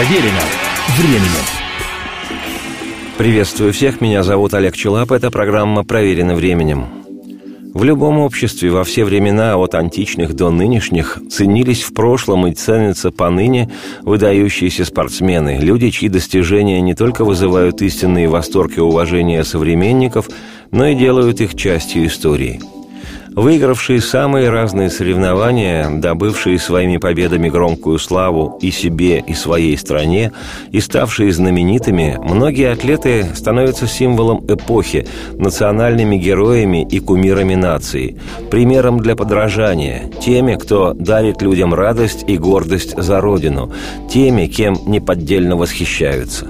Проверено временем. Приветствую всех, меня зовут Олег Челап, это программа «Проверено временем». В любом обществе во все времена, от античных до нынешних, ценились в прошлом и ценятся поныне выдающиеся спортсмены, люди, чьи достижения не только вызывают истинные восторг и уважение современников, но и делают их частью истории – выигравшие самые разные соревнования, добывшие своими победами громкую славу и себе, и своей стране, и ставшие знаменитыми, многие атлеты становятся символом эпохи, национальными героями и кумирами нации, примером для подражания, теми, кто дарит людям радость и гордость за Родину, теми, кем неподдельно восхищаются.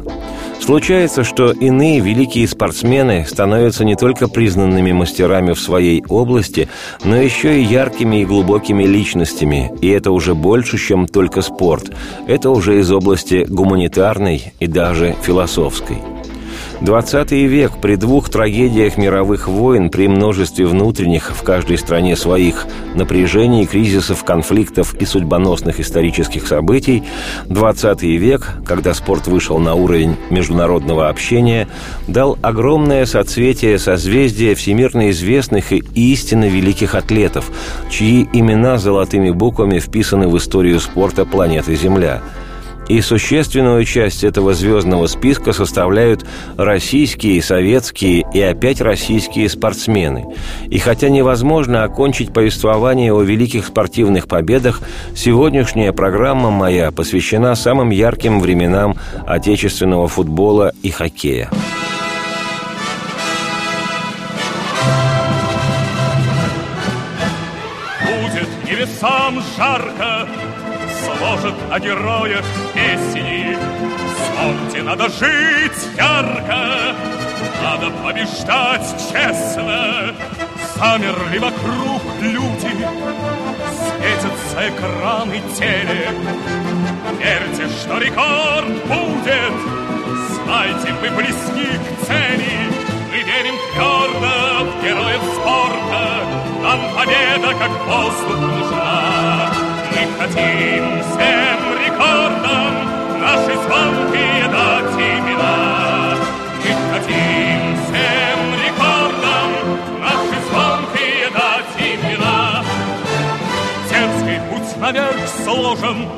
Случается, что иные великие спортсмены становятся не только признанными мастерами в своей области, но еще и яркими и глубокими личностями, и это уже больше, чем только спорт. Это уже из области гуманитарной и даже философской. 20 век при двух трагедиях мировых войн, при множестве внутренних в каждой стране своих напряжений, кризисов, конфликтов и судьбоносных исторических событий, 20 век, когда спорт вышел на уровень международного общения, дал огромное соцветие созвездия всемирно известных и истинно великих атлетов, чьи имена золотыми буквами вписаны в историю спорта планеты Земля – и существенную часть этого звездного списка составляют российские, советские и опять российские спортсмены. И хотя невозможно окончить повествование о великих спортивных победах, сегодняшняя программа моя посвящена самым ярким временам отечественного футбола и хоккея. Будет небесам жарко, сложат о героях песни. Вспомните, надо жить ярко, надо побеждать честно. Замерли вокруг люди, светятся экраны телек. Верьте, что рекорд будет, знайте, мы близки к цели. Мы верим твердо в героев спорта, нам победа как воздух нужна. Хотим всем рекордам наши звонкие дать имена. Мы хотим всем рекордам наши звонкие дать имена. Дерзкий путь наверх сложен,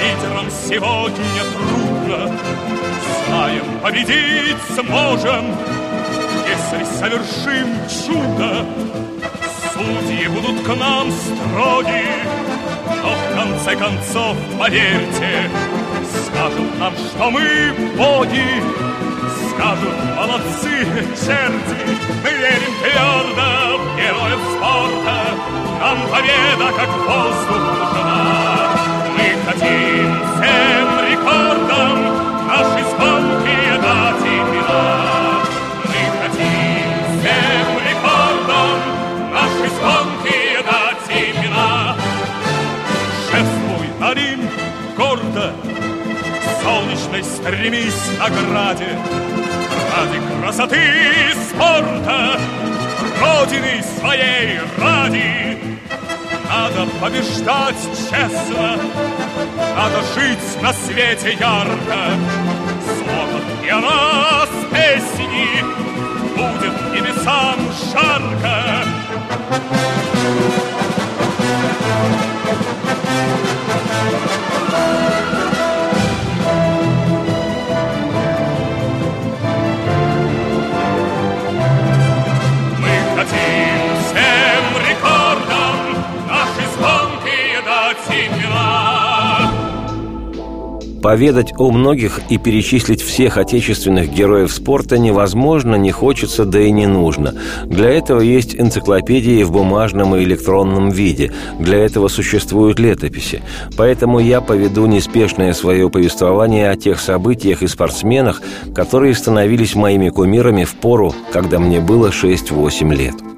лидерам сегодня трудно. Знаем, победить сможем, если совершим чудо. Судьи будут к нам строги, конце концов, поверьте, скажут нам, что мы боги, скажут молодцы черти. Мы верим твердо в героев спорта, нам победа как воздух нужна. Мы хотим всем рекордам наши звонкие дать имена. Солнечной стремись награде Ради красоты и спорта Родины своей ради. Надо побеждать честно Надо жить на свете ярко. Слоган и о нас песни Будет небесам жарко Поведать о многих и перечислить всех отечественных героев спорта невозможно, не хочется, да и не нужно. Для этого есть энциклопедии в бумажном и электронном виде. Для этого существуют летописи. Поэтому я поведу неспешное свое повествование о тех событиях и спортсменах, которые становились моими кумирами в пору, когда мне было 6-8 лет.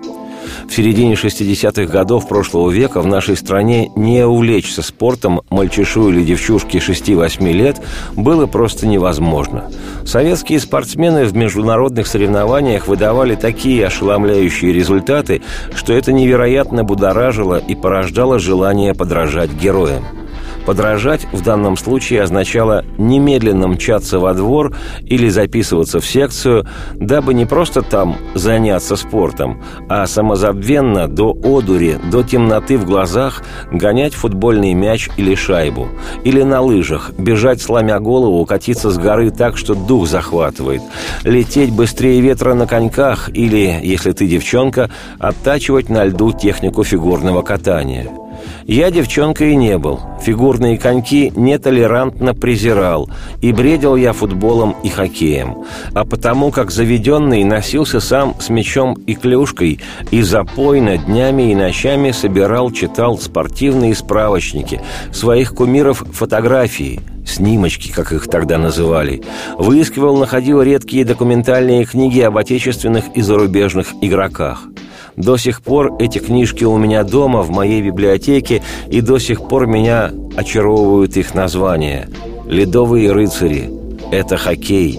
В середине 60-х годов прошлого века в нашей стране не увлечься спортом мальчишу или девчушке 6-8 лет было просто невозможно. Советские спортсмены в международных соревнованиях выдавали такие ошеломляющие результаты, что это невероятно будоражило и порождало желание подражать героям. Подражать в данном случае означало немедленно мчаться во двор или записываться в секцию, дабы не просто там заняться спортом, а самозабвенно до одури, до темноты в глазах гонять футбольный мяч или шайбу. Или на лыжах, бежать сломя голову, катиться с горы так, что дух захватывает. Лететь быстрее ветра на коньках или, если ты девчонка, оттачивать на льду технику фигурного катания – я девчонкой не был. Фигурные коньки нетолерантно презирал. И бредил я футболом и хоккеем. А потому как заведенный носился сам с мечом и клюшкой, и запойно днями и ночами собирал, читал спортивные справочники, своих кумиров фотографии – снимочки, как их тогда называли, выискивал, находил редкие документальные книги об отечественных и зарубежных игроках. До сих пор эти книжки у меня дома, в моей библиотеке, и до сих пор меня очаровывают их названия. «Ледовые рыцари», «Это хоккей»,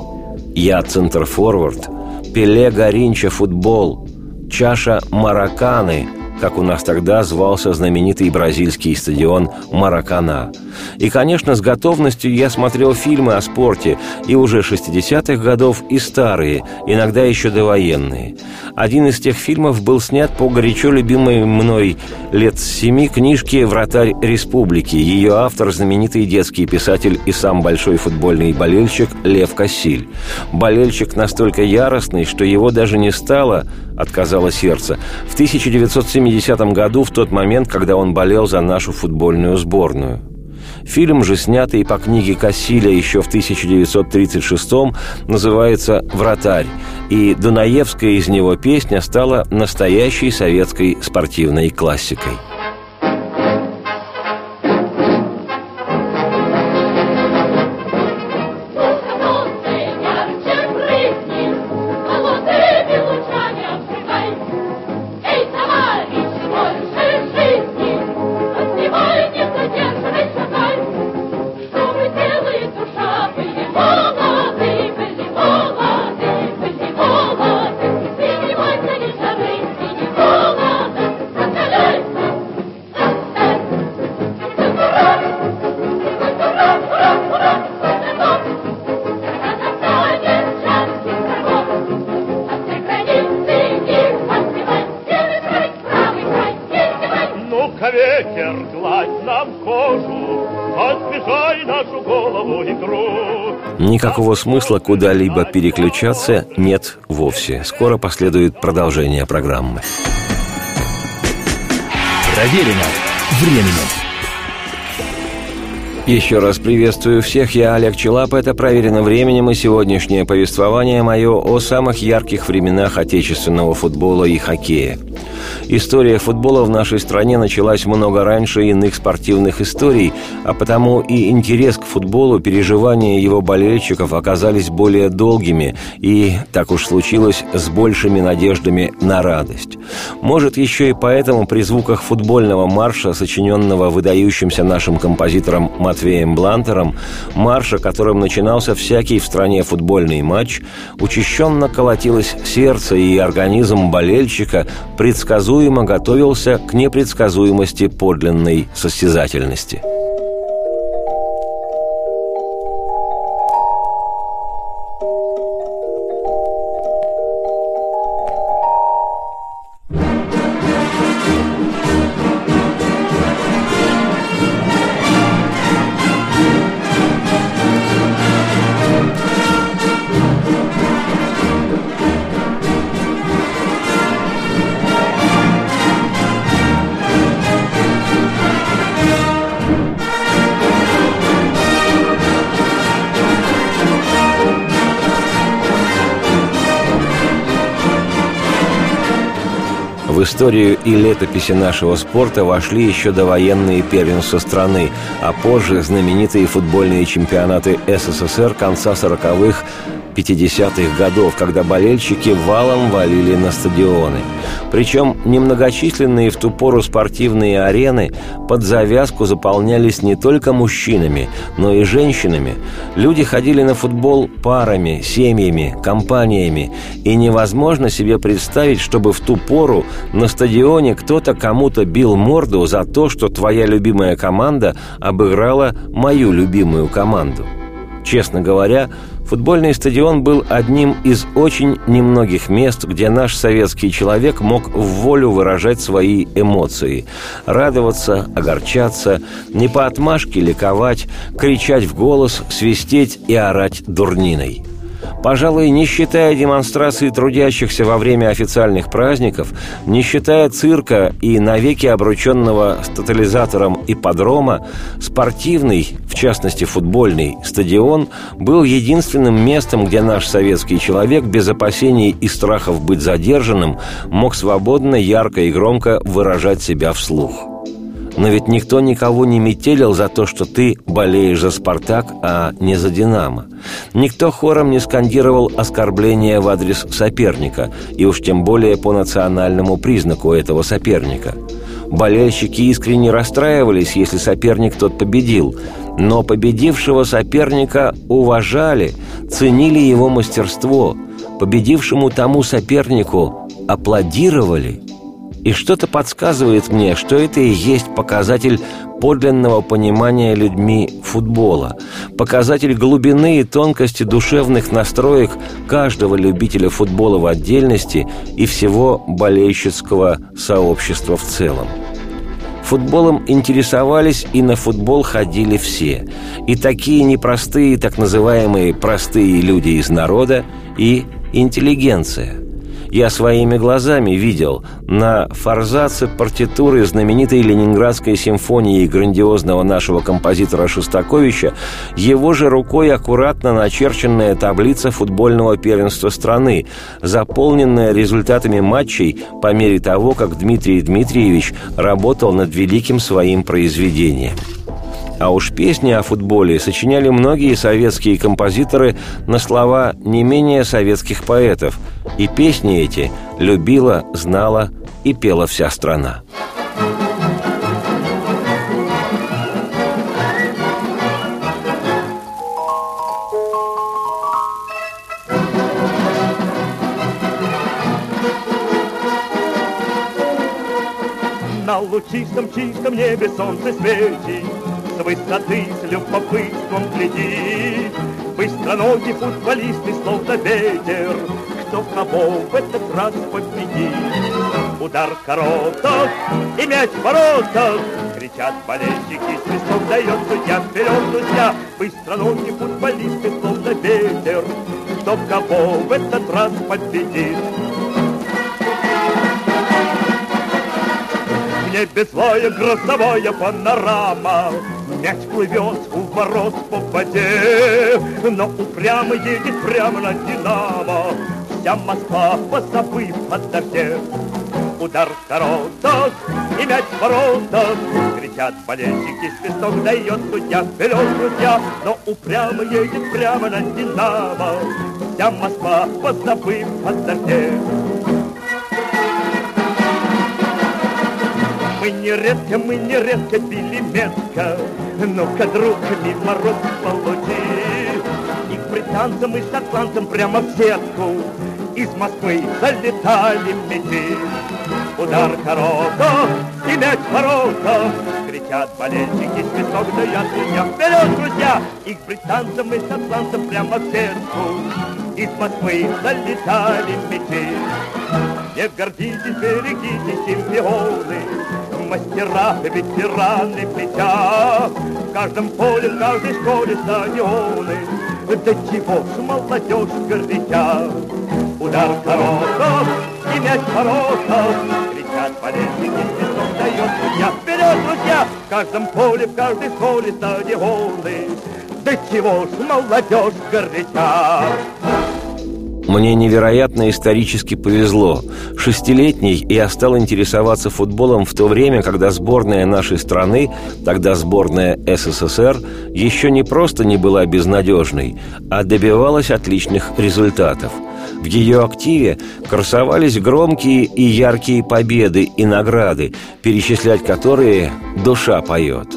«Я центрфорвард», «Пеле Горинча футбол», «Чаша Мараканы», как у нас тогда звался знаменитый бразильский стадион Маракана. И, конечно, с готовностью я смотрел фильмы о спорте, и уже 60-х годов, и старые, иногда еще довоенные. Один из тех фильмов был снят по горячо любимой мной лет семи книжке «Вратарь республики». Ее автор – знаменитый детский писатель и сам большой футбольный болельщик Лев Кассиль. Болельщик настолько яростный, что его даже не стало, отказало сердце, в 1970 году, в тот момент, когда он болел за нашу футбольную сборную. Фильм же, снятый по книге Кассиля еще в 1936-м, называется «Вратарь», и Дунаевская из него песня стала настоящей советской спортивной классикой. Никакого смысла куда-либо переключаться нет вовсе. Скоро последует продолжение программы. Проверено временем. Еще раз приветствую всех, я Олег Челап, это «Проверено временем» и сегодняшнее повествование мое о самых ярких временах отечественного футбола и хоккея. История футбола в нашей стране началась много раньше иных спортивных историй, а потому и интерес к футболу, переживания его болельщиков оказались более долгими и, так уж случилось, с большими надеждами на радость. Может, еще и поэтому при звуках футбольного марша, сочиненного выдающимся нашим композитором Матвеем Блантером, марша, которым начинался всякий в стране футбольный матч, учащенно колотилось сердце и организм болельщика предсказуемо готовился к непредсказуемости подлинной состязательности. Историю и летописи нашего спорта вошли еще довоенные первенства страны, а позже знаменитые футбольные чемпионаты СССР конца 40-х 50-х годов, когда болельщики валом валили на стадионы. Причем немногочисленные в ту пору спортивные арены под завязку заполнялись не только мужчинами, но и женщинами. Люди ходили на футбол парами, семьями, компаниями, и невозможно себе представить, чтобы в ту пору на стадионе кто-то кому-то бил морду за то, что твоя любимая команда обыграла мою любимую команду. Честно говоря, футбольный стадион был одним из очень немногих мест, где наш советский человек мог в волю выражать свои эмоции. Радоваться, огорчаться, не по отмашке ликовать, кричать в голос, свистеть и орать дурниной – Пожалуй, не считая демонстрации трудящихся во время официальных праздников, не считая цирка и навеки обрученного с тотализатором ипподрома, спортивный, в частности футбольный, стадион был единственным местом, где наш советский человек без опасений и страхов быть задержанным мог свободно, ярко и громко выражать себя вслух. Но ведь никто никого не метелил за то, что ты болеешь за «Спартак», а не за «Динамо». Никто хором не скандировал оскорбления в адрес соперника, и уж тем более по национальному признаку этого соперника. Болельщики искренне расстраивались, если соперник тот победил, но победившего соперника уважали, ценили его мастерство, победившему тому сопернику аплодировали – и что-то подсказывает мне, что это и есть показатель подлинного понимания людьми футбола, показатель глубины и тонкости душевных настроек каждого любителя футбола в отдельности и всего болельщицкого сообщества в целом. Футболом интересовались и на футбол ходили все. И такие непростые, так называемые простые люди из народа, и интеллигенция – я своими глазами видел на форзаце партитуры знаменитой Ленинградской симфонии грандиозного нашего композитора Шостаковича его же рукой аккуратно начерченная таблица футбольного первенства страны, заполненная результатами матчей по мере того, как Дмитрий Дмитриевич работал над великим своим произведением. А уж песни о футболе сочиняли многие советские композиторы на слова не менее советских поэтов. И песни эти любила, знала и пела вся страна. На лучистом чистом небе солнце светит с высоты с любопытством глядит. Быстроногий футболисты, словно ветер, кто кого в этот раз победит. Удар короток и мяч в воротах, кричат болельщики, свисток дает судья, вперед, друзья, быстроногий футболисты, словно ветер, кто кого в этот раз победит. Небе злая грозовая панорама, Мяч плывет у ворот по воде, но упрямо едет прямо на Динамо. Вся Москва, позабыв о дожде. Удар в воротах и мяч в воротах. Кричат болельщики, свисток дает судья, вперед, друзья, но упрямо едет прямо на Динамо. Вся Москва, позабыв о дожде. Мы нередко, мы нередко били метко, Ну-ка, друг, мимо рук получи. И к британцам, и шотландцам прямо в сетку Из Москвы залетали мячи. Удар коротков и мяч ворота, Кричат болельщики, свисток дает судья. Вперед, друзья! И к британцам, и шотландцам прямо в сетку Из Москвы залетали мячи. Не гордитесь, берегите чемпионы, мастера, ветераны мяча. В каждом поле, в каждой школе стадионы, да чего ж молодежь горяча. Удар коротков и мяч воротов, кричат болельщики, свисток дает судья. Вперед, друзья! В каждом поле, в каждой школе стадионы, да чего ж молодежь горяча. Мне невероятно исторически повезло. Шестилетний я стал интересоваться футболом в то время, когда сборная нашей страны, тогда сборная СССР, еще не просто не была безнадежной, а добивалась отличных результатов. В ее активе красовались громкие и яркие победы и награды, перечислять которые душа поет.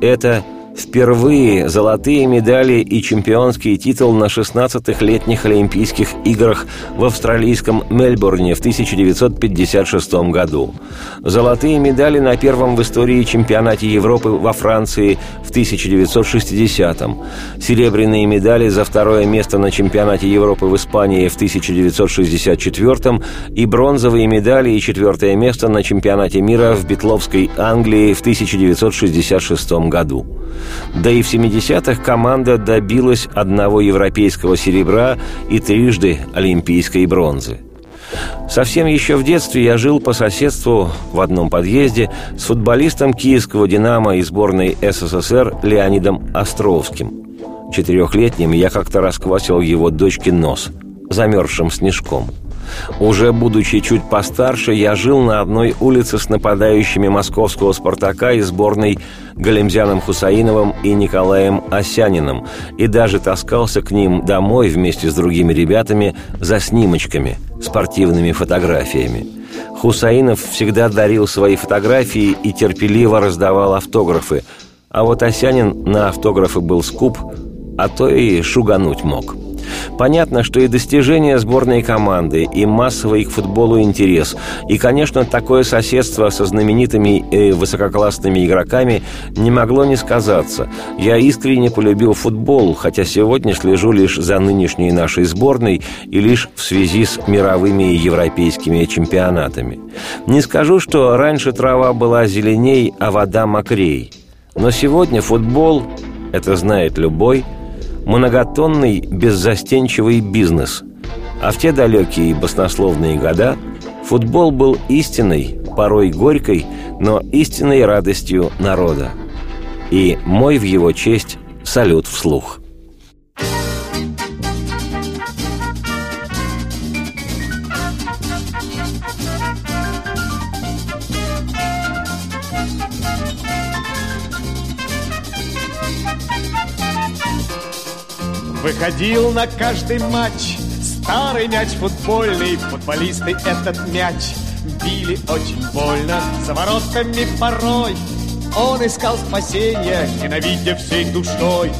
Это Впервые золотые медали и чемпионский титул на 16-х летних Олимпийских играх в австралийском Мельбурне в 1956 году. Золотые медали на первом в истории чемпионате Европы во Франции в 1960-м. Серебряные медали за второе место на чемпионате Европы в Испании в 1964-м и бронзовые медали и четвертое место на чемпионате мира в Бетловской Англии в 1966 году. Да и в 70-х команда добилась одного европейского серебра и трижды олимпийской бронзы. Совсем еще в детстве я жил по соседству в одном подъезде с футболистом киевского «Динамо» и сборной СССР Леонидом Островским. Четырехлетним я как-то расквасил его дочке нос замерзшим снежком – уже будучи чуть постарше, я жил на одной улице с нападающими московского «Спартака» и сборной Галимзяном Хусаиновым и Николаем Осяниным. И даже таскался к ним домой вместе с другими ребятами за снимочками, спортивными фотографиями. Хусаинов всегда дарил свои фотографии и терпеливо раздавал автографы, а вот Осянин на автографы был скуп, а то и шугануть мог – Понятно, что и достижения сборной команды, и массовый к футболу интерес, и, конечно, такое соседство со знаменитыми и высококлассными игроками не могло не сказаться. Я искренне полюбил футбол, хотя сегодня слежу лишь за нынешней нашей сборной и лишь в связи с мировыми и европейскими чемпионатами. Не скажу, что раньше трава была зеленей, а вода мокрей. Но сегодня футбол, это знает любой – многотонный беззастенчивый бизнес. А в те далекие и баснословные года футбол был истинной, порой горькой, но истинной радостью народа. И мой в его честь салют вслух – Выходил на каждый матч. Старый мяч футбольный Футболисты этот мяч Били очень больно. За воротами порой Он искал спасения Ненавидя всей душой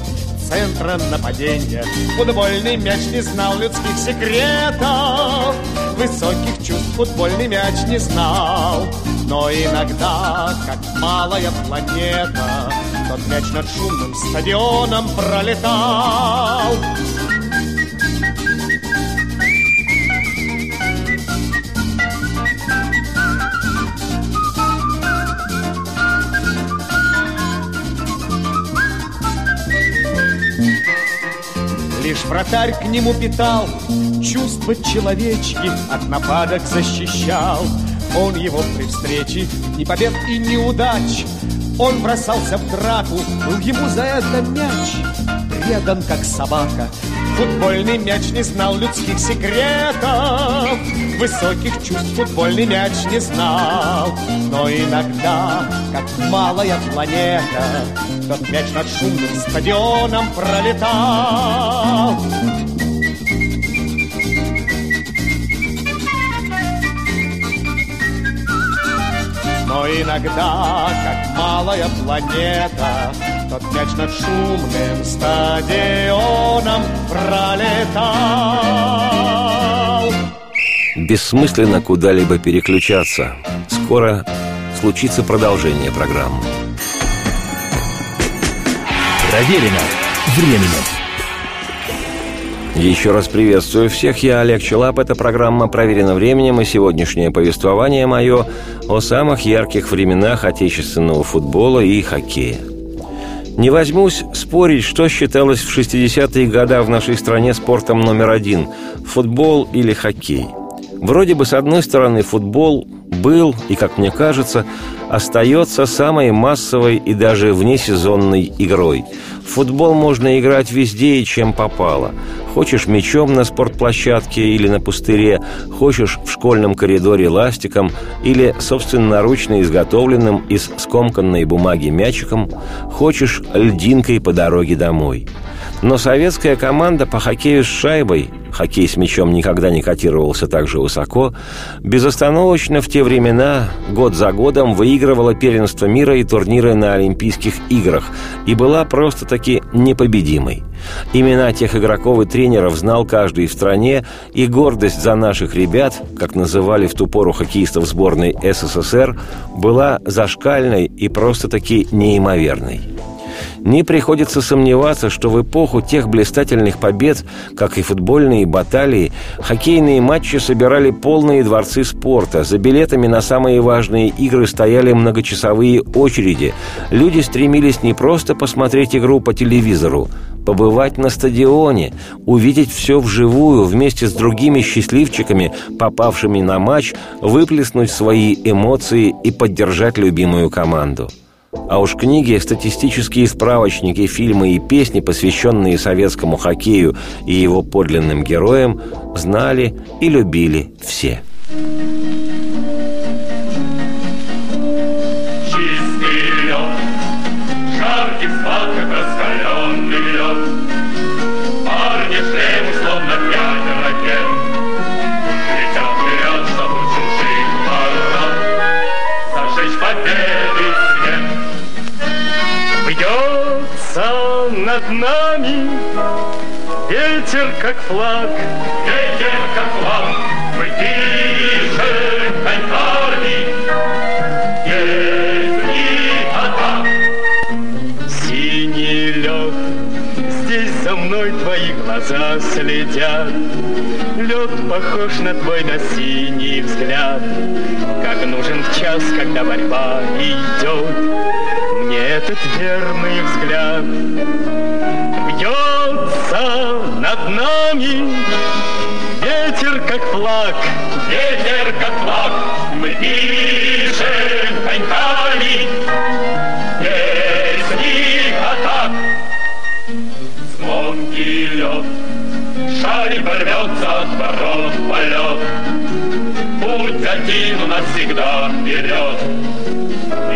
центра нападения. Футбольный мяч не знал людских секретов Высоких чувств футбольный мяч не знал. Но иногда, как малая планета Тот мяч над шумным стадионом пролетал. Лишь вратарь к нему питал Чувства человечки От нападок защищал. Он его при встрече Ни побед и ни удач Он бросался в драку Был ему за это мяч. Предан, как собака. Футбольный мяч не знал людских секретов. Высоких чувств футбольный мяч не знал. Но иногда, как малая планета Тот мяч над шумным стадионом пролетал. Но иногда, как малая планета Тот мяч над шумным стадионом пролетал Бессмысленно куда-либо переключаться. Скоро случится продолжение программы. Проверено временем. Еще раз приветствую всех, я Олег Челап. Это программа «Проверено временем» и сегодняшнее повествование мое о самых ярких временах отечественного футбола и хоккея. Не возьмусь спорить, что считалось в 60-е годы в нашей стране спортом номер один – футбол или хоккей. Вроде бы, с одной стороны, футбол был и, как мне кажется, остается самой массовой и даже внесезонной игрой. В футбол можно играть везде и чем попало. Хочешь мячом на спортплощадке или на пустыре, хочешь в школьном коридоре ластиком или собственноручно изготовленным из скомканной бумаги мячиком, хочешь льдинкой по дороге домой. Но советская команда по хоккею с шайбой хоккей с мячом никогда не котировался так же высоко, безостановочно в те времена, год за годом, выигрывала первенство мира и турниры на Олимпийских играх и была просто-таки непобедимой. Имена тех игроков и тренеров знал каждый в стране, и гордость за наших ребят, как называли в ту пору хоккеистов сборной СССР, была зашкальной и просто-таки неимоверной. Не приходится сомневаться, что в эпоху тех блистательных побед, как и футбольные баталии, хоккейные матчи собирали полные дворцы спорта. За билетами на самые важные игры стояли многочасовые очереди. Люди стремились не просто посмотреть игру по телевизору, побывать на стадионе, увидеть все вживую вместе с другими счастливчиками, попавшими на матч, выплеснуть свои эмоции и поддержать любимую команду – а уж книги, статистические справочники, фильмы и песни, посвященные советскому хоккею и его подлинным героям, знали и любили все. Над нами Ветер, как флаг. Ветер, как флаг. Мы пишем коньками Песни атак Синий лед Здесь за мной твои глаза следят. Лед похож на твой на синий взгляд. Как нужен в час, когда борьба идет мне этот верный взгляд Бьется над нами. Ветер, как флаг Ветер, как флаг, мы пишем коньками Песни атак Звонкий лед, шарик рвется от ворот полет. Путь один у нас всегда вперед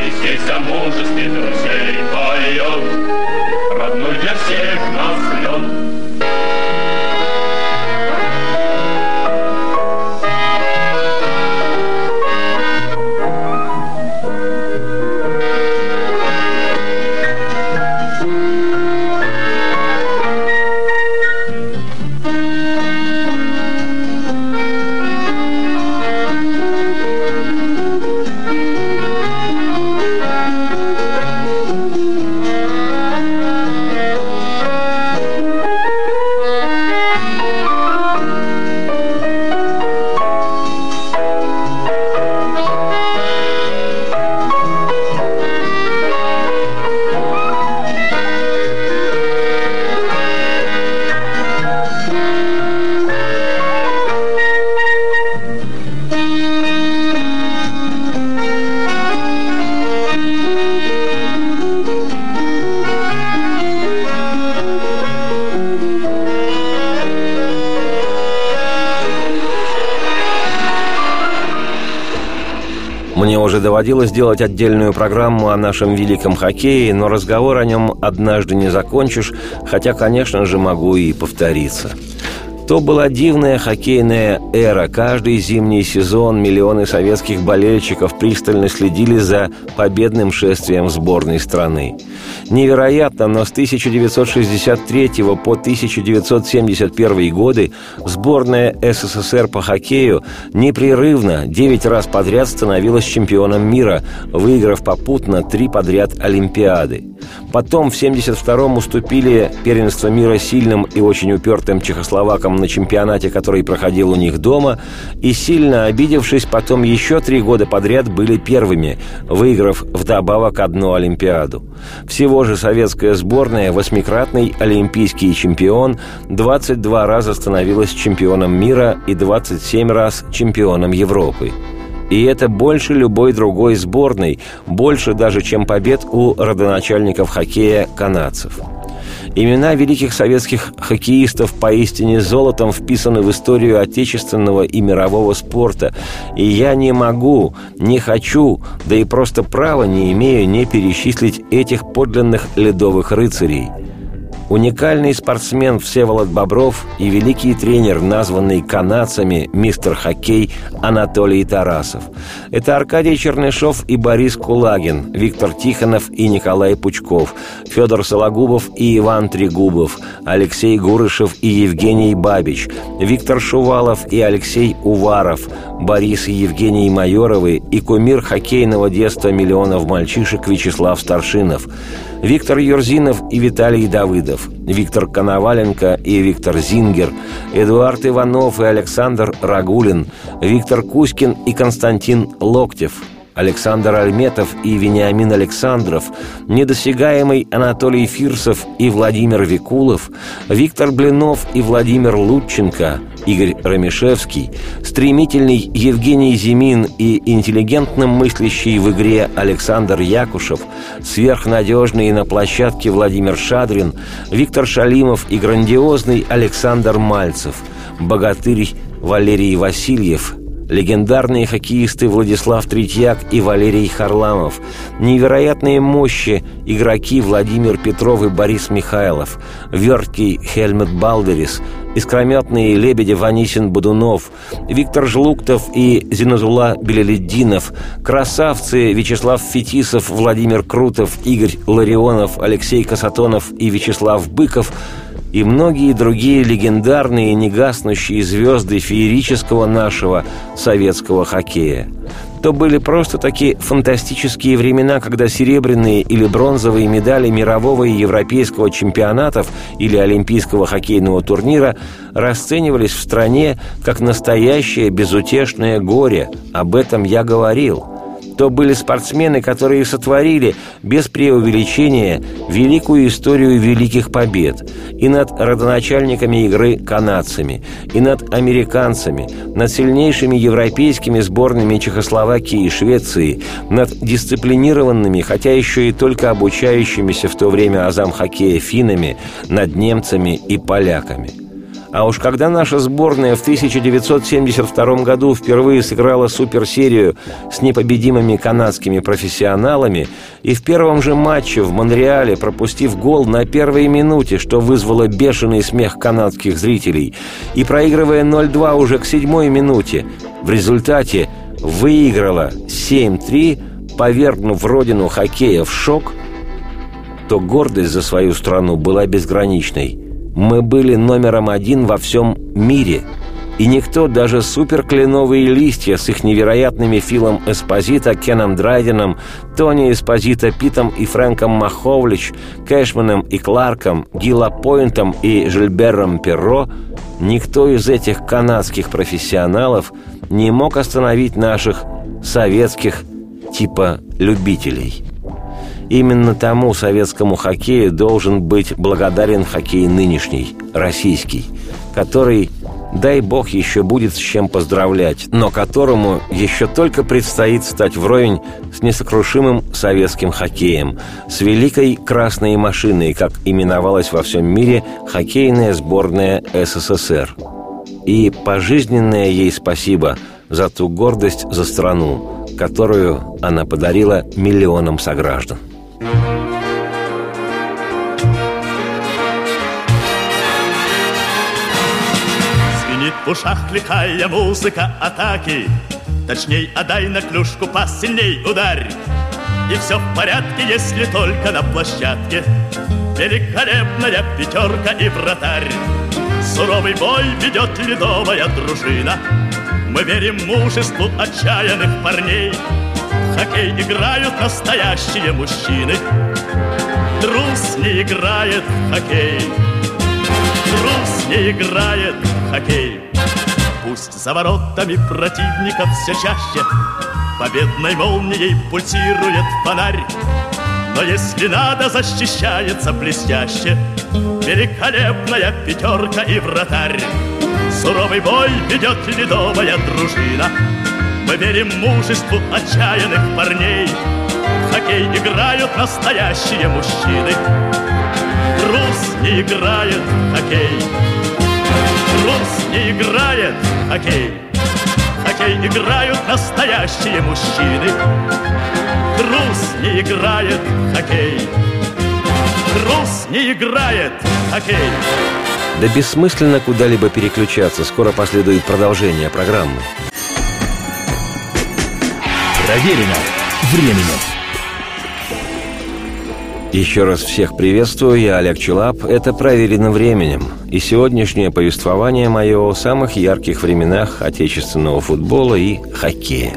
и здесь о мужестве друзей поет Родной для всех нас лед доводилось делать отдельную программу о нашем великом хоккее, но разговор о нем однажды не закончишь, хотя, конечно же, могу и повториться. То была дивная хоккейная эра. Каждый зимний сезон миллионы советских болельщиков пристально следили за победным шествием сборной страны. Невероятно, но с 1963 по 1971 годы сборная СССР по хоккею непрерывно 9 раз подряд становилась чемпионом мира, выиграв попутно три подряд Олимпиады. Потом в 1972-м уступили первенство мира сильным и очень упертым чехословакам на чемпионате, который проходил у них дома, и сильно обидевшись, потом еще три года подряд были первыми, выиграв вдобавок одну Олимпиаду. Всего же советская сборная, восьмикратный олимпийский чемпион, 22 раза становилась чемпионом мира и 27 раз чемпионом Европы. И это больше любой другой сборной, больше даже, чем побед у родоначальников хоккея канадцев. Имена великих советских хоккеистов поистине золотом вписаны в историю отечественного и мирового спорта. И я не могу, не хочу, да и просто права не имею не перечислить этих подлинных ледовых рыцарей – Уникальный спортсмен Всеволод Бобров и великий тренер, названный канадцами мистер хоккей Анатолий Тарасов. Это Аркадий Чернышов и Борис Кулагин, Виктор Тихонов и Николай Пучков, Федор Сологубов и Иван Трегубов, Алексей Гурышев и Евгений Бабич, Виктор Шувалов и Алексей Уваров, Борис и Евгений Майоровы и кумир хоккейного детства миллионов мальчишек Вячеслав Старшинов – Виктор Юрзинов и Виталий Давыдов, Виктор Коноваленко и Виктор Зингер, Эдуард Иванов и Александр Рагулин, Виктор Кузькин и Константин Локтев – Александр Альметов и Вениамин Александров, недосягаемый Анатолий Фирсов и Владимир Викулов, Виктор Блинов и Владимир Лутченко, Игорь Рамишевский, стремительный Евгений Зимин и интеллигентно мыслящий в игре Александр Якушев, сверхнадежный на площадке Владимир Шадрин, Виктор Шалимов и грандиозный Александр Мальцев, богатырь Валерий Васильев, легендарные хоккеисты Владислав Третьяк и Валерий Харламов, невероятные мощи игроки Владимир Петров и Борис Михайлов, верткий Хельмет Балдерис, искрометные лебеди Ванисин Будунов, Виктор Жлуктов и Зиназула Белеледдинов, красавцы Вячеслав Фетисов, Владимир Крутов, Игорь Ларионов, Алексей Касатонов и Вячеслав Быков – и многие другие легендарные негаснущие звезды феерического нашего советского хоккея. То были просто такие фантастические времена, когда серебряные или бронзовые медали мирового и европейского чемпионатов или олимпийского хоккейного турнира расценивались в стране как настоящее безутешное горе. Об этом я говорил – то были спортсмены, которые сотворили, без преувеличения, великую историю великих побед и над родоначальниками игры канадцами, и над американцами, над сильнейшими европейскими сборными Чехословакии и Швеции, над дисциплинированными, хотя еще и только обучающимися в то время азам хоккея финнами, над немцами и поляками – а уж когда наша сборная в 1972 году впервые сыграла суперсерию с непобедимыми канадскими профессионалами и в первом же матче в Монреале, пропустив гол на первой минуте, что вызвало бешеный смех канадских зрителей, и проигрывая 0-2 уже к седьмой минуте, в результате выиграла 7-3, повергнув родину хоккея в шок, то гордость за свою страну была безграничной – мы были номером один во всем мире. И никто, даже суперкленовые листья с их невероятными Филом Эспозита, Кеном Драйденом, Тони Эспозита, Питом и Фрэнком Маховлич, Кэшманом и Кларком, Гила Пойнтом и Жильбером Перро, никто из этих канадских профессионалов не мог остановить наших советских типа любителей. Именно тому советскому хоккею должен быть благодарен хоккей нынешний, российский, который, дай бог, еще будет с чем поздравлять, но которому еще только предстоит стать вровень с несокрушимым советским хоккеем, с великой красной машиной, как именовалась во всем мире хоккейная сборная СССР. И пожизненное ей спасибо за ту гордость за страну, которую она подарила миллионам сограждан. В ушах лихая музыка атаки Точней, отдай на клюшку пас, сильней ударь И все в порядке, если только на площадке Великолепная пятерка и вратарь Суровый бой ведет ледовая дружина Мы верим мужеству отчаянных парней хоккей играют настоящие мужчины. Трус не играет в хоккей. Трус не играет в хоккей. Пусть за воротами противников все чаще Победной молнией пульсирует фонарь. Но если надо, защищается блестяще Великолепная пятерка и вратарь. Суровый бой ведет ледовая дружина. Мы верим мужеству отчаянных парней. В хоккей играют настоящие мужчины. Трус не играет в хоккей. Трус не играет в хоккей. Хоккей играют настоящие мужчины. Трус не играет в хоккей. Трус не играет в хоккей. Да бессмысленно куда-либо переключаться. Скоро последует продолжение программы. Проверено временем. Еще раз всех приветствую, я Олег Челап. Это «Проверено временем». И сегодняшнее повествование мое о самых ярких временах отечественного футбола и хоккея.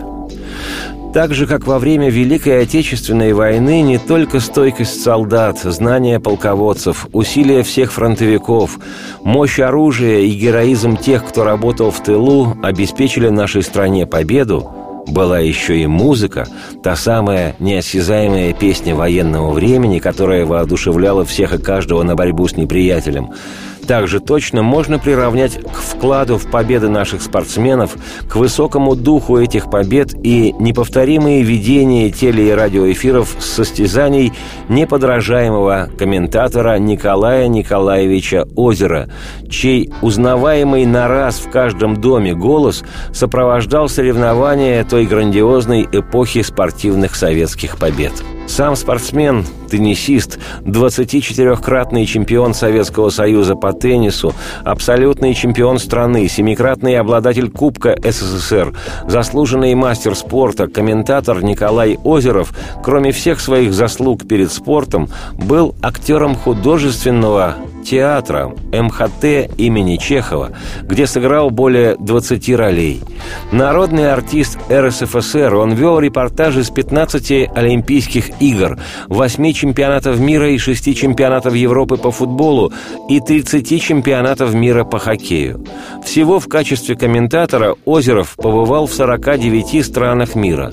Так же, как во время Великой Отечественной войны, не только стойкость солдат, знания полководцев, усилия всех фронтовиков, мощь оружия и героизм тех, кто работал в тылу, обеспечили нашей стране победу, была еще и музыка, та самая неосязаемая песня военного времени, которая воодушевляла всех и каждого на борьбу с неприятелем – также точно можно приравнять к вкладу в победы наших спортсменов, к высокому духу этих побед и неповторимые видения теле- и радиоэфиров с состязаний неподражаемого комментатора Николая Николаевича Озера, чей узнаваемый на раз в каждом доме голос сопровождал соревнования той грандиозной эпохи спортивных советских побед. Сам спортсмен, теннисист, 24-кратный чемпион Советского Союза по теннису, абсолютный чемпион страны, семикратный обладатель Кубка СССР, заслуженный мастер спорта, комментатор Николай Озеров, кроме всех своих заслуг перед спортом, был актером художественного театра МХТ имени Чехова, где сыграл более 20 ролей. Народный артист РСФСР, он вел репортажи с 15 Олимпийских игр, 8 чемпионатов мира и 6 чемпионатов Европы по футболу и 30 чемпионатов мира по хоккею. Всего в качестве комментатора Озеров побывал в 49 странах мира.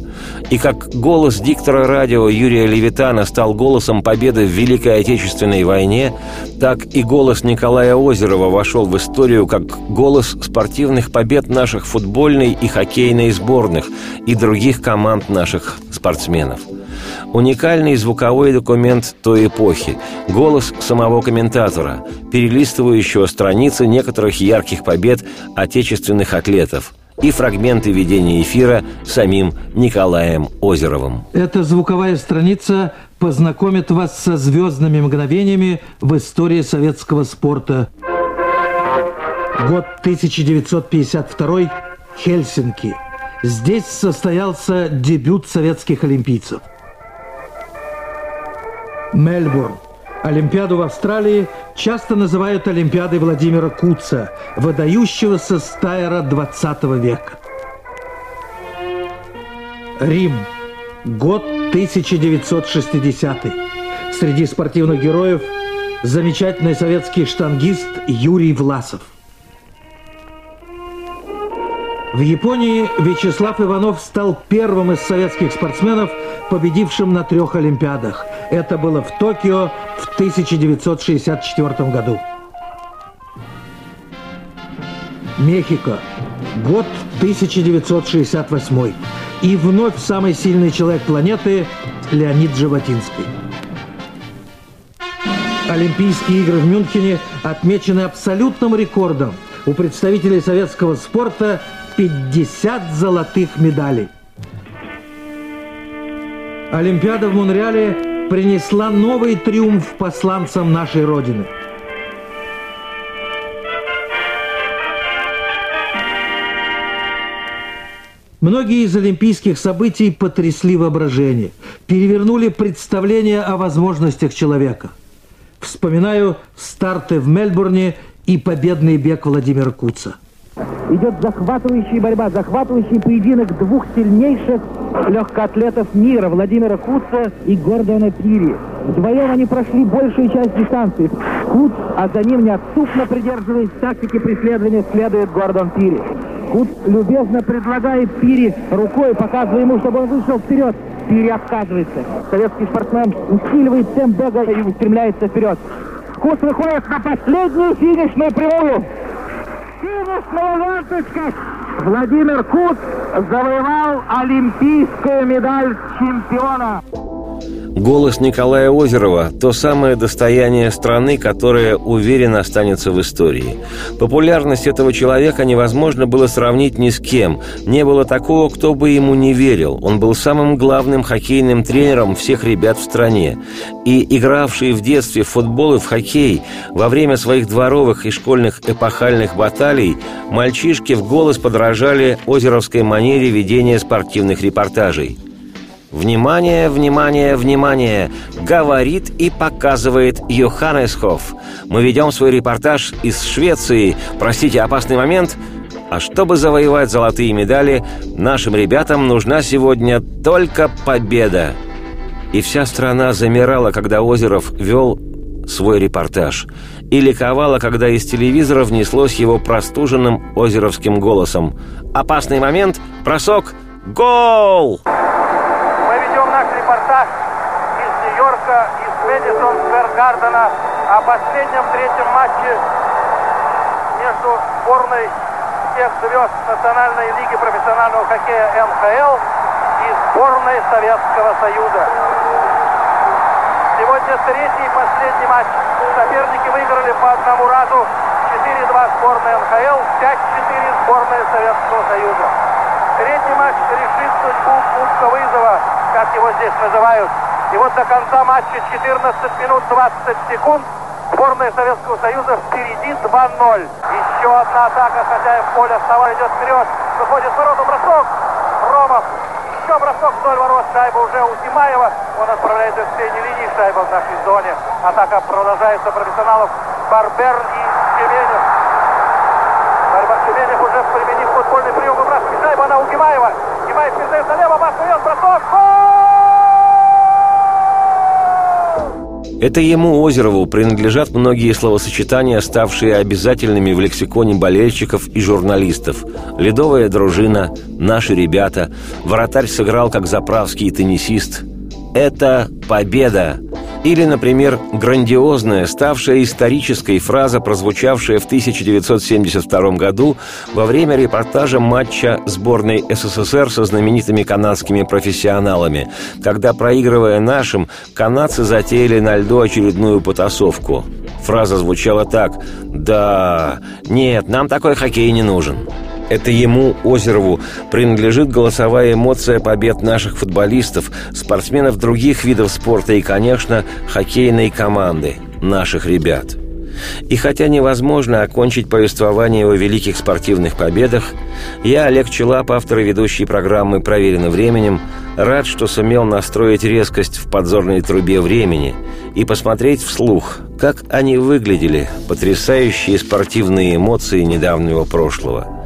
И как голос диктора радио Юрия Левитана стал голосом победы в Великой Отечественной войне, так и голос Николая Озерова вошел в историю как голос спортивных побед наших футбольной и хоккейной сборных и других команд наших спортсменов. Уникальный звуковой документ той эпохи, голос самого комментатора, перелистывающего страницы некоторых ярких побед отечественных атлетов – и фрагменты ведения эфира самим Николаем Озеровым. Эта звуковая страница познакомит вас со звездными мгновениями в истории советского спорта. Год 1952 Хельсинки. Здесь состоялся дебют советских олимпийцев. Мельбурн. Олимпиаду в Австралии часто называют Олимпиадой Владимира Куца, выдающегося стайера 20 века. Рим. Год 1960 -й. Среди спортивных героев замечательный советский штангист Юрий Власов. В Японии Вячеслав Иванов стал первым из советских спортсменов, победившим на трех Олимпиадах. Это было в Токио в 1964 году. Мехико. Год 1968. И вновь самый сильный человек планеты Леонид Животинский. Олимпийские игры в Мюнхене отмечены абсолютным рекордом. У представителей советского спорта 50 золотых медалей. Олимпиада в Монреале принесла новый триумф посланцам нашей Родины – Многие из олимпийских событий потрясли воображение, перевернули представление о возможностях человека. Вспоминаю старты в Мельбурне и победный бег Владимира Куца. Идет захватывающая борьба, захватывающий поединок двух сильнейших легкоатлетов мира, Владимира Куца и Гордона Пири. Вдвоем они прошли большую часть дистанции. Куц, а за ним неотступно придерживаясь тактики преследования, следует Гордон Пири. Кут любезно предлагает Пири рукой, показывая ему, чтобы он вышел вперед. Пири отказывается. Советский спортсмен усиливает темп бега и устремляется вперед. Кут выходит на последнюю финишную прямую. Финишная ленточка. Владимир Кут завоевал олимпийскую медаль чемпиона. Голос Николая Озерова – то самое достояние страны, которое уверенно останется в истории. Популярность этого человека невозможно было сравнить ни с кем. Не было такого, кто бы ему не верил. Он был самым главным хоккейным тренером всех ребят в стране. И игравшие в детстве в футбол и в хоккей во время своих дворовых и школьных эпохальных баталий мальчишки в голос подражали озеровской манере ведения спортивных репортажей – Внимание, внимание, внимание! Говорит и показывает Йоханнесхоф. Мы ведем свой репортаж из Швеции. Простите, опасный момент. А чтобы завоевать золотые медали, нашим ребятам нужна сегодня только победа. И вся страна замирала, когда Озеров вел свой репортаж. И ликовала, когда из телевизора внеслось его простуженным озеровским голосом. «Опасный момент! Бросок! Гол!» Гардена о последнем третьем матче между сборной всех звезд Национальной лиги профессионального хоккея НХЛ и сборной Советского Союза. Сегодня третий и последний матч. Соперники выиграли по одному разу 4-2 сборная НХЛ, 5-4 сборная Советского Союза. Третий матч решит судьбу Кубка вызова, как его здесь называют. И вот до конца матча 14 минут 20 секунд. Сборная Советского Союза впереди 2-0. Еще одна атака, хотя в поле Сова идет вперед. Выходит в ворота бросок. Ромов. Еще бросок вдоль ворот. Шайба уже у Тимаева. Он отправляет из средней линии. Шайба в нашей зоне. Атака продолжается профессионалов. Барбер и Семенев. Барбер Семенев уже применив футбольный прием. Выбрасывает шайба. Она у Гимаева. Гимаев передает налево. Баскуен. Бросок. Гол! Это ему, Озерову, принадлежат многие словосочетания, ставшие обязательными в лексиконе болельщиков и журналистов. «Ледовая дружина», «Наши ребята», «Вратарь сыграл как заправский теннисист». Это победа, или, например, грандиозная, ставшая исторической фраза, прозвучавшая в 1972 году во время репортажа матча сборной СССР со знаменитыми канадскими профессионалами, когда, проигрывая нашим, канадцы затеяли на льду очередную потасовку. Фраза звучала так «Да, нет, нам такой хоккей не нужен». Это ему, Озерову, принадлежит голосовая эмоция побед наших футболистов, спортсменов других видов спорта и, конечно, хоккейной команды, наших ребят. И хотя невозможно окончить повествование о великих спортивных победах, я, Олег Челап, автор и ведущий программы «Проверено временем», рад, что сумел настроить резкость в подзорной трубе времени и посмотреть вслух, как они выглядели, потрясающие спортивные эмоции недавнего прошлого –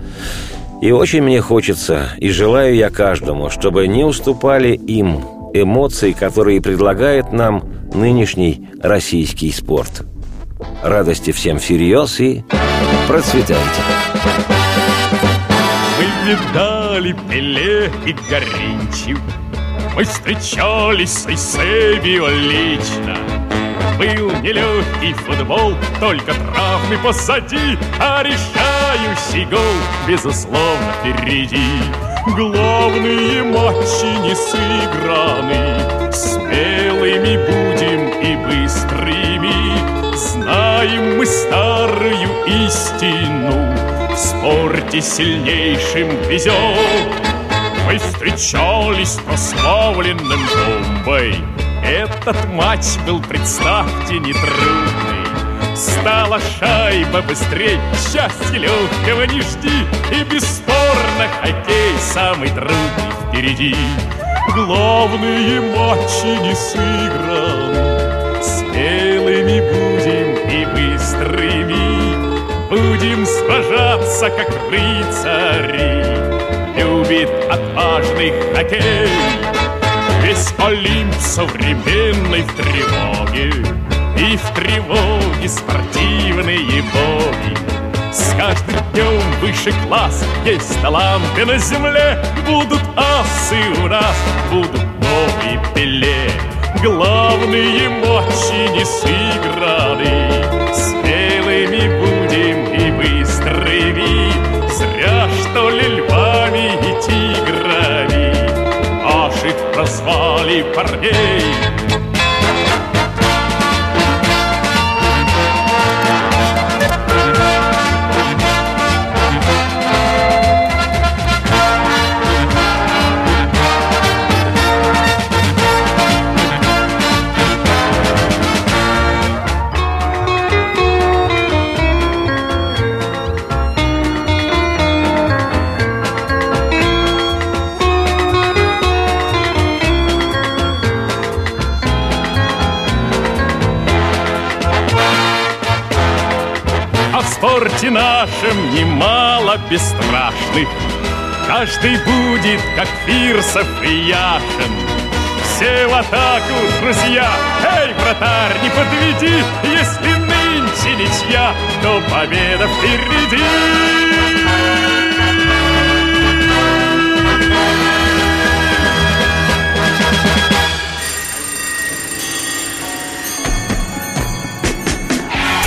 и очень мне хочется, и желаю я каждому, чтобы не уступали им эмоции, которые предлагает нам нынешний российский спорт. Радости всем всерьез и процветайте! Мы видали Пеле и Горинчев, Мы встречались с Эйсебио лично, был нелегкий футбол, только травмы позади, а решающий гол, безусловно, впереди. Главные матчи не сыграны, смелыми будем и быстрыми. Знаем мы старую истину, в спорте сильнейшим везет. Мы встречались прославленным бомбой, этот матч был, представьте, нетрудный. Стала шайба быстрей, счастья легкого не жди. И бесспорно хоккей самый трудный впереди. Главные матчи не сыграны. Смелыми будем и быстрыми. Будем сражаться, как рыцари. Любит отважный хоккей Весь Олимп современной в тревоге И в тревоге спортивные боги. С каждым днем выше класс Есть таланты на земле. Будут асы у нас Будут новые пеле. Главные матчи не сыграны. Смелыми будем и быстрыми. Зря что ли парней нашем немало бесстрашных. Каждый будет, как Фирсов и Яшин. Все в атаку, друзья! Эй, вратарь, не подведи! Если нынче ничья, то победа впереди!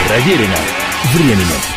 Проверено временем.